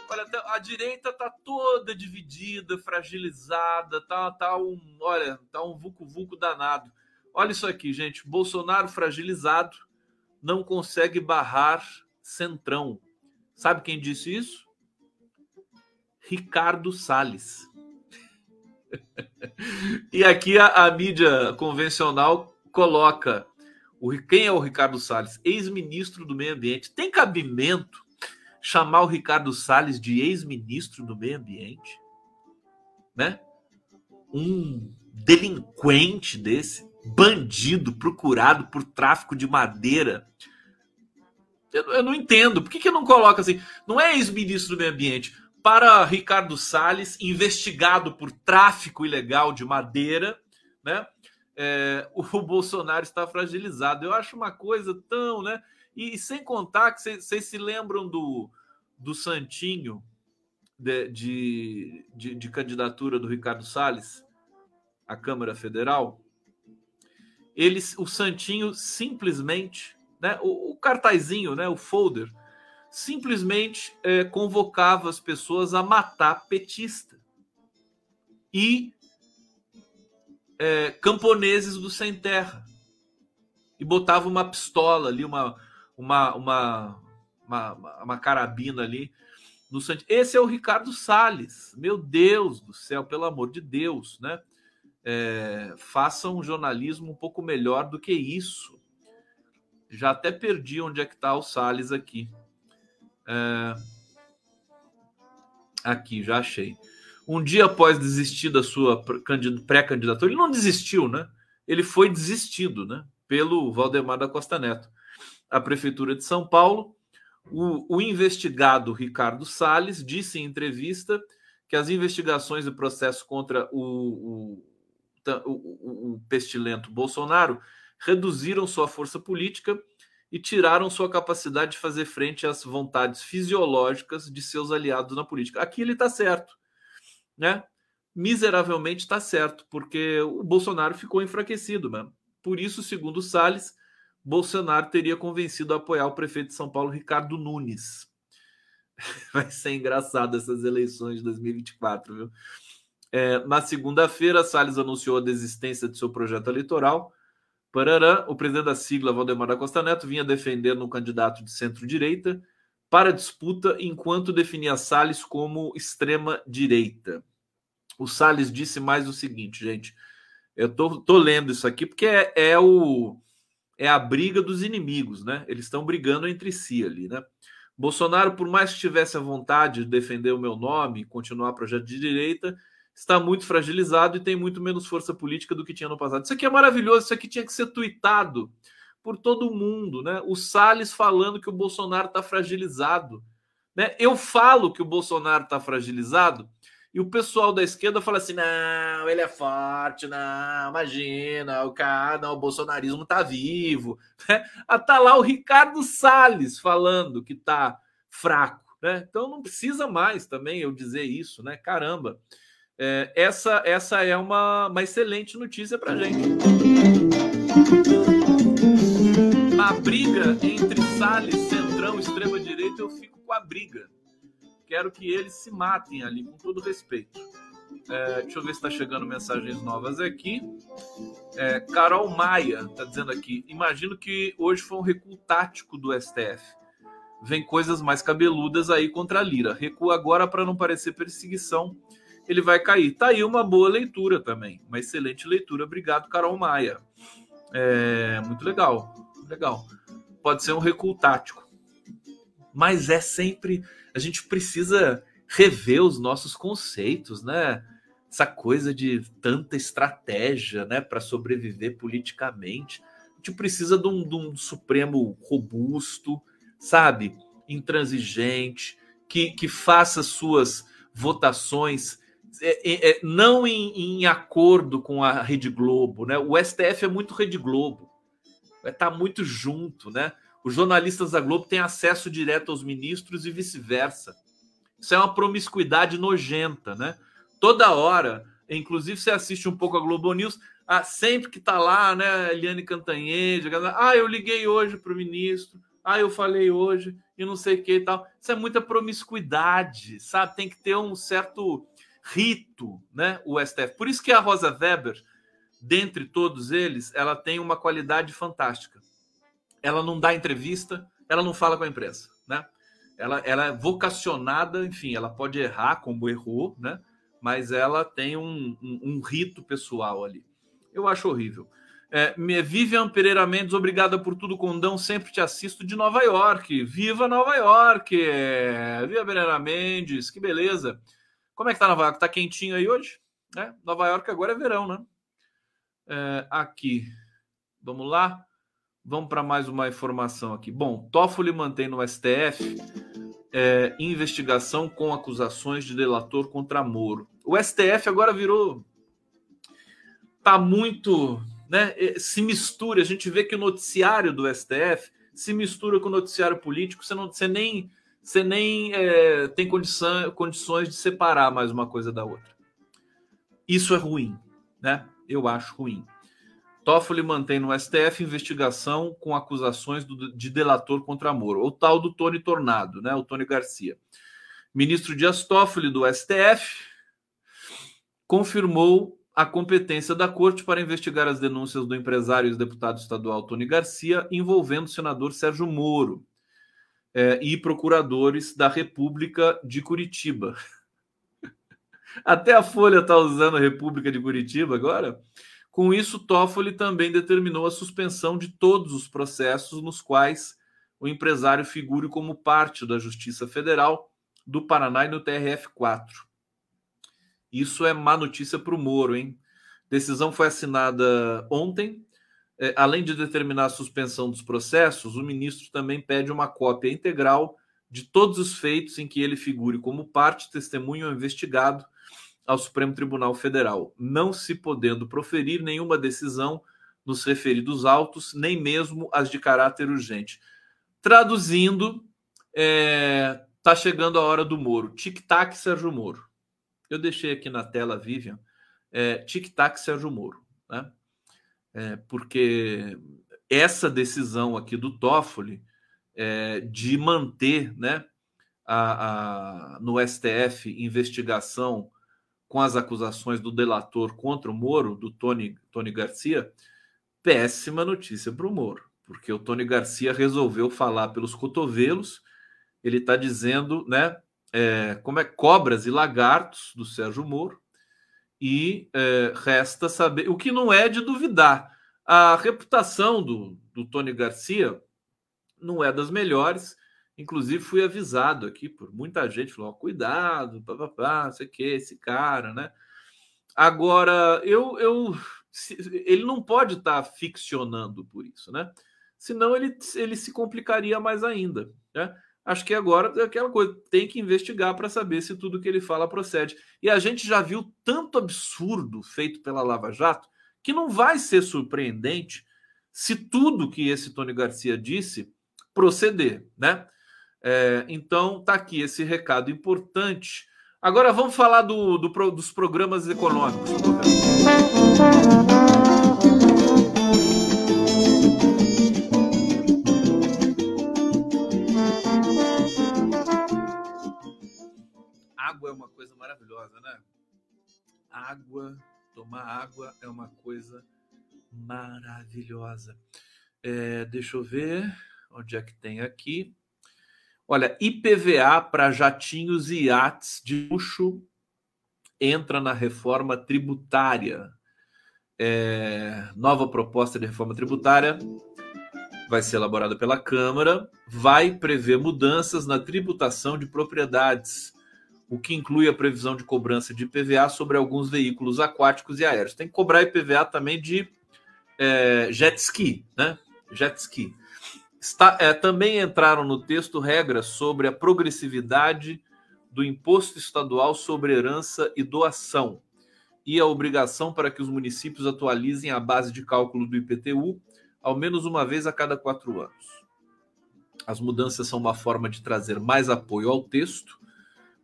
Olha, a direita tá toda dividida, fragilizada, tá, tá um, olha, tá um vucu vucu danado. Olha isso aqui, gente. Bolsonaro fragilizado não consegue barrar Centrão. Sabe quem disse isso? Ricardo Salles. e aqui a, a, mídia convencional coloca o, quem é o Ricardo Salles? Ex-ministro do Meio Ambiente. Tem cabimento chamar o Ricardo Salles de ex-ministro do Meio Ambiente? Né? Um delinquente desse, bandido procurado por tráfico de madeira. Eu, eu não entendo. Por que, que não coloca assim? Não é ex-ministro do Meio Ambiente para Ricardo Salles, investigado por tráfico ilegal de madeira, né? É, o Bolsonaro está fragilizado. Eu acho uma coisa tão, né? E, e sem contar que vocês se lembram do, do Santinho de, de, de, de, candidatura do Ricardo Salles à Câmara Federal. Eles, o Santinho simplesmente, né? O, o cartazinho, né? O folder simplesmente é, convocava as pessoas a matar petista e é, camponeses do sem terra e botava uma pistola ali, uma, uma, uma, uma, uma carabina ali no Esse é o Ricardo Salles. Meu Deus do céu, pelo amor de Deus, né? É, façam um jornalismo um pouco melhor do que isso. Já até perdi onde é que está o Salles aqui. É... Aqui, já achei. Um dia após desistir da sua pré-candidatura, ele não desistiu, né? Ele foi desistido, né? Pelo Valdemar da Costa Neto. A Prefeitura de São Paulo, o, o investigado Ricardo Salles disse em entrevista que as investigações e processo contra o, o, o, o pestilento Bolsonaro reduziram sua força política e tiraram sua capacidade de fazer frente às vontades fisiológicas de seus aliados na política. Aqui ele está certo, né? Miseravelmente está certo, porque o Bolsonaro ficou enfraquecido, mano. Por isso, segundo Salles, Bolsonaro teria convencido a apoiar o prefeito de São Paulo, Ricardo Nunes. Vai ser engraçado essas eleições de 2024, viu? É, na segunda-feira, Salles anunciou a desistência de seu projeto eleitoral Parará, o presidente da sigla, Valdemar da Costa Neto, vinha defendendo um candidato de centro-direita para disputa, enquanto definia Salles como extrema-direita. O Salles disse mais o seguinte, gente. Eu tô, tô lendo isso aqui porque é, é, o é a briga dos inimigos, né? Eles estão brigando entre si ali, né? Bolsonaro, por mais que tivesse a vontade de defender o meu nome e continuar projeto de direita, está muito fragilizado e tem muito menos força política do que tinha no passado. Isso aqui é maravilhoso, isso aqui tinha que ser tweetado por todo mundo, né? O Salles falando que o Bolsonaro está fragilizado. Né? Eu falo que o Bolsonaro está fragilizado e o pessoal da esquerda fala assim: não, ele é forte, não, imagina, o cara, não, o bolsonarismo está vivo. Né? Ah, tá lá o Ricardo Salles falando que está fraco. Né? Então não precisa mais também eu dizer isso, né? Caramba. É, essa, essa é uma, uma excelente notícia para gente. Na briga entre Salles, Centrão, extrema-direita, eu fico com a briga. Quero que eles se matem ali, com todo respeito. É, deixa eu ver se está chegando mensagens novas aqui. É, Carol Maia está dizendo aqui: imagino que hoje foi um recuo tático do STF. Vem coisas mais cabeludas aí contra a Lira. Recua agora para não parecer perseguição. Ele vai cair. Tá aí uma boa leitura também. Uma excelente leitura. Obrigado, Carol Maia. É, muito legal. Legal. Pode ser um recuo tático. Mas é sempre. A gente precisa rever os nossos conceitos, né? Essa coisa de tanta estratégia, né, para sobreviver politicamente. A gente precisa de um, de um Supremo robusto, sabe? Intransigente, que, que faça suas votações é, é, é, não em, em, acordo com a Rede Globo, né? O STF é muito Rede Globo, está muito junto, né? Os jornalistas da Globo têm acesso direto aos ministros e vice-versa. Isso é uma promiscuidade nojenta, né? Toda hora, inclusive você assiste um pouco a Globo News, ah, sempre que tá lá, né, Eliane Cantanhede, ah, eu liguei hoje para o ministro, ah, eu falei hoje e não sei o que e tal. Isso é muita promiscuidade, sabe? Tem que ter um certo rito, né? O STF. Por isso que a Rosa Weber, dentre todos eles, ela tem uma qualidade fantástica. Ela não dá entrevista, ela não fala com a imprensa, né? Ela, ela é vocacionada, enfim, ela pode errar como errou, né? Mas ela tem um, um, um rito pessoal ali. Eu acho horrível. É, Vivian Pereira Mendes, obrigada por tudo, Condão. Sempre te assisto de Nova York. Viva Nova York! Viva Pereira Mendes, que beleza. Como é que tá Nova York? Tá quentinho aí hoje? É, Nova York agora é verão, né? É, aqui. Vamos lá. Vamos para mais uma informação aqui. Bom, Toffoli mantém no STF é, investigação com acusações de delator contra Moro. O STF agora virou. Tá muito né, se mistura. A gente vê que o noticiário do STF se mistura com o noticiário político. Você, não, você nem, você nem é, tem condição, condições de separar mais uma coisa da outra. Isso é ruim, né? Eu acho ruim. Toffoli mantém no STF investigação com acusações do, de delator contra Moro, o tal do Tony Tornado, né? O Tony Garcia. Ministro Dias Toffoli do STF confirmou a competência da corte para investigar as denúncias do empresário e deputado estadual Tony Garcia envolvendo o senador Sérgio Moro é, e procuradores da República de Curitiba. Até a Folha está usando a República de Curitiba agora. Com isso, Toffoli também determinou a suspensão de todos os processos nos quais o empresário figure como parte da Justiça Federal do Paraná e no TRF4. Isso é má notícia para o Moro, hein? Decisão foi assinada ontem. É, além de determinar a suspensão dos processos, o ministro também pede uma cópia integral de todos os feitos em que ele figure como parte, testemunho ou investigado ao Supremo Tribunal Federal, não se podendo proferir nenhuma decisão nos referidos autos, nem mesmo as de caráter urgente. Traduzindo, é, tá chegando a hora do Moro. Tic-tac, Sérgio Moro. Eu deixei aqui na tela, Vivian, é, tic-tac Sérgio Moro, né? É, porque essa decisão aqui do Toffoli é, de manter né, a, a, no STF investigação com as acusações do delator contra o Moro, do Tony, Tony Garcia, péssima notícia para o Moro, porque o Tony Garcia resolveu falar pelos cotovelos, ele está dizendo, né, é, como é cobras e lagartos do Sérgio Moro, e é, resta saber o que não é de duvidar. A reputação do, do Tony Garcia não é das melhores. Inclusive, fui avisado aqui por muita gente, falou: cuidado, papapá, não sei o que, esse cara, né? Agora, eu, eu ele não pode estar tá ficcionando por isso, né? Senão ele, ele se complicaria mais ainda. Né? Acho que agora é aquela coisa, tem que investigar para saber se tudo que ele fala procede. E a gente já viu tanto absurdo feito pela Lava Jato que não vai ser surpreendente se tudo que esse Tony Garcia disse proceder, né? É, então tá aqui esse recado importante. Agora vamos falar do, do dos programas econômicos. Água é uma coisa maravilhosa, né? Água, tomar água é uma coisa maravilhosa. É, deixa eu ver onde é que tem aqui. Olha, IPVA para jatinhos e iates de luxo entra na reforma tributária. É, nova proposta de reforma tributária vai ser elaborada pela Câmara, vai prever mudanças na tributação de propriedades, o que inclui a previsão de cobrança de IPVA sobre alguns veículos aquáticos e aéreos. Tem que cobrar IPVA também de é, jet ski, né? Jet ski. Está, é, também entraram no texto regras sobre a progressividade do imposto estadual sobre herança e doação e a obrigação para que os municípios atualizem a base de cálculo do IPTU ao menos uma vez a cada quatro anos. As mudanças são uma forma de trazer mais apoio ao texto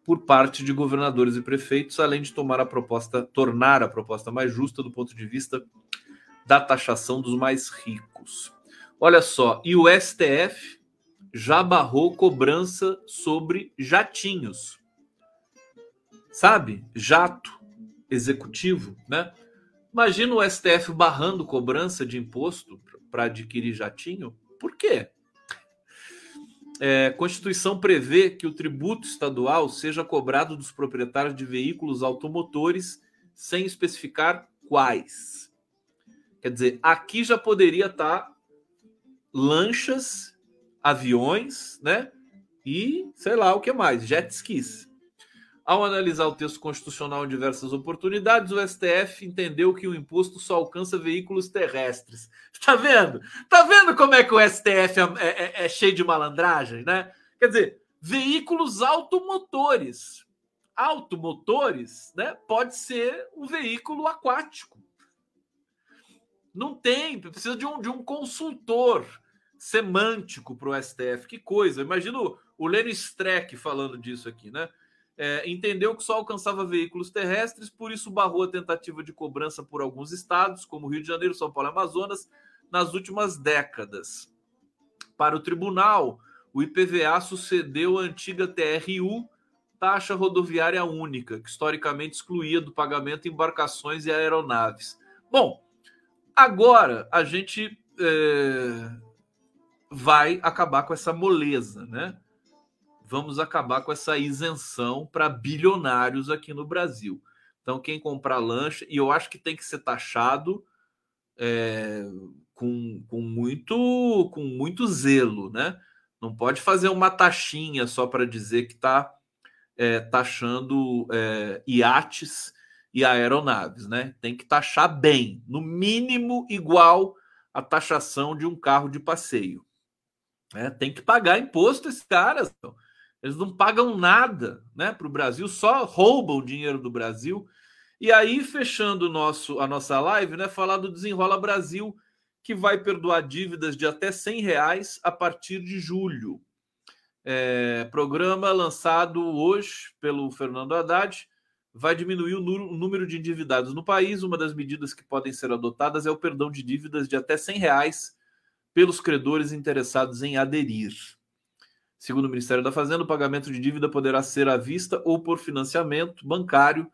por parte de governadores e prefeitos, além de tomar a proposta, tornar a proposta mais justa do ponto de vista da taxação dos mais ricos. Olha só, e o STF já barrou cobrança sobre jatinhos. Sabe? Jato executivo, né? Imagina o STF barrando cobrança de imposto para adquirir jatinho. Por quê? É, Constituição prevê que o tributo estadual seja cobrado dos proprietários de veículos automotores sem especificar quais. Quer dizer, aqui já poderia estar lanchas, aviões, né? E sei lá o que mais, jet skis. Ao analisar o texto constitucional em diversas oportunidades, o STF entendeu que o imposto só alcança veículos terrestres. Tá vendo? Tá vendo como é que o STF é, é, é, é cheio de malandragem, né? Quer dizer, veículos automotores. Automotores, né? Pode ser um veículo aquático. Não tem, precisa de um, de um consultor semântico para o STF. Que coisa! Imagina o, o Lênin Streck falando disso aqui, né? É, entendeu que só alcançava veículos terrestres, por isso barrou a tentativa de cobrança por alguns estados, como Rio de Janeiro, São Paulo e Amazonas, nas últimas décadas. Para o tribunal, o IPVA sucedeu a antiga TRU, taxa rodoviária única, que historicamente excluía do pagamento embarcações e aeronaves. Bom, Agora a gente é, vai acabar com essa moleza, né? Vamos acabar com essa isenção para bilionários aqui no Brasil. Então, quem comprar lancha, e eu acho que tem que ser taxado é, com, com, muito, com muito zelo, né? Não pode fazer uma taxinha só para dizer que está é, taxando é, iates e aeronaves, né? Tem que taxar bem, no mínimo igual a taxação de um carro de passeio. Né? Tem que pagar imposto esses caras. Eles não pagam nada, né? Para o Brasil, só roubam o dinheiro do Brasil. E aí, fechando nosso, a nossa live, né? Falar do Desenrola Brasil, que vai perdoar dívidas de até 100 reais a partir de julho. É, programa lançado hoje pelo Fernando Haddad vai diminuir o número de endividados no país. Uma das medidas que podem ser adotadas é o perdão de dívidas de até 100 reais pelos credores interessados em aderir. Segundo o Ministério da Fazenda, o pagamento de dívida poderá ser à vista ou por financiamento bancário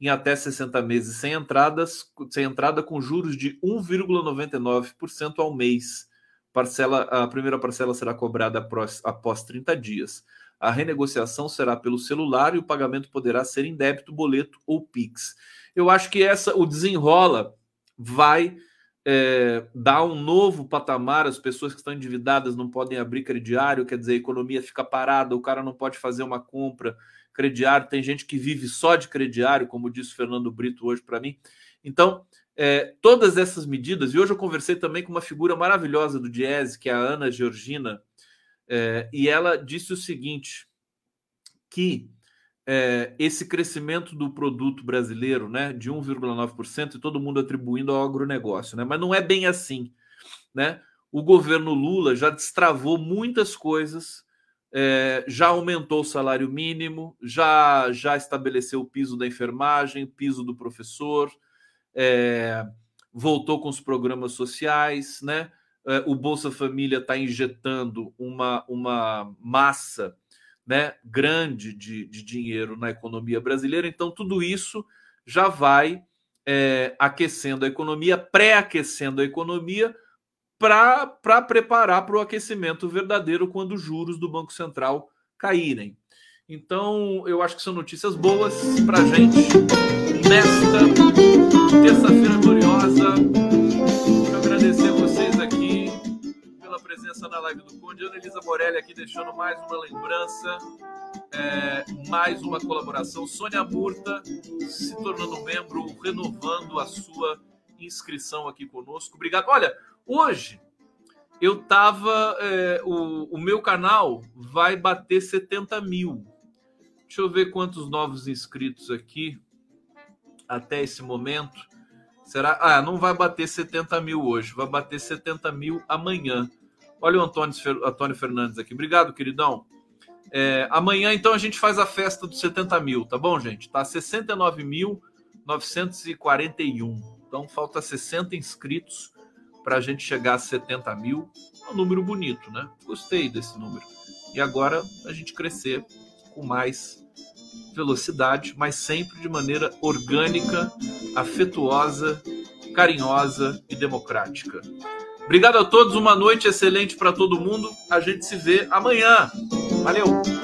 em até 60 meses sem entradas, sem entrada com juros de 1,99% ao mês. Parcela, a primeira parcela será cobrada após, após 30 dias. A renegociação será pelo celular e o pagamento poderá ser em débito, boleto ou Pix. Eu acho que essa o desenrola vai é, dar um novo patamar. As pessoas que estão endividadas não podem abrir crediário, quer dizer, a economia fica parada, o cara não pode fazer uma compra, crediário, tem gente que vive só de crediário, como disse o Fernando Brito hoje para mim. Então, é, todas essas medidas, e hoje eu conversei também com uma figura maravilhosa do Diese, que é a Ana Georgina, é, e ela disse o seguinte: que é, esse crescimento do produto brasileiro né, de 1,9% e todo mundo atribuindo ao agronegócio, né, mas não é bem assim. Né? O governo Lula já destravou muitas coisas, é, já aumentou o salário mínimo, já, já estabeleceu o piso da enfermagem, piso do professor, é, voltou com os programas sociais, né? É, o Bolsa Família está injetando uma, uma massa né, grande de, de dinheiro na economia brasileira, então tudo isso já vai é, aquecendo a economia, pré-aquecendo a economia, para preparar para o aquecimento verdadeiro quando os juros do Banco Central caírem. Então, eu acho que são notícias boas para gente nesta terça-feira gloriosa. Na live do Conde. Ana Elisa Borelli aqui deixando mais uma lembrança, é, mais uma colaboração. Sônia Murta se tornando membro, renovando a sua inscrição aqui conosco. Obrigado. Olha, hoje eu tava. É, o, o meu canal vai bater 70 mil. Deixa eu ver quantos novos inscritos aqui até esse momento. Será? Ah, não vai bater 70 mil hoje, vai bater 70 mil amanhã. Olha o Antônio, Antônio Fernandes aqui. Obrigado, queridão. É, amanhã, então, a gente faz a festa dos 70 mil, tá bom, gente? Tá 69.941. Então, falta 60 inscritos para a gente chegar a 70 mil. É um número bonito, né? Gostei desse número. E agora a gente crescer com mais velocidade, mas sempre de maneira orgânica, afetuosa, carinhosa e democrática. Obrigado a todos, uma noite excelente para todo mundo. A gente se vê amanhã. Valeu!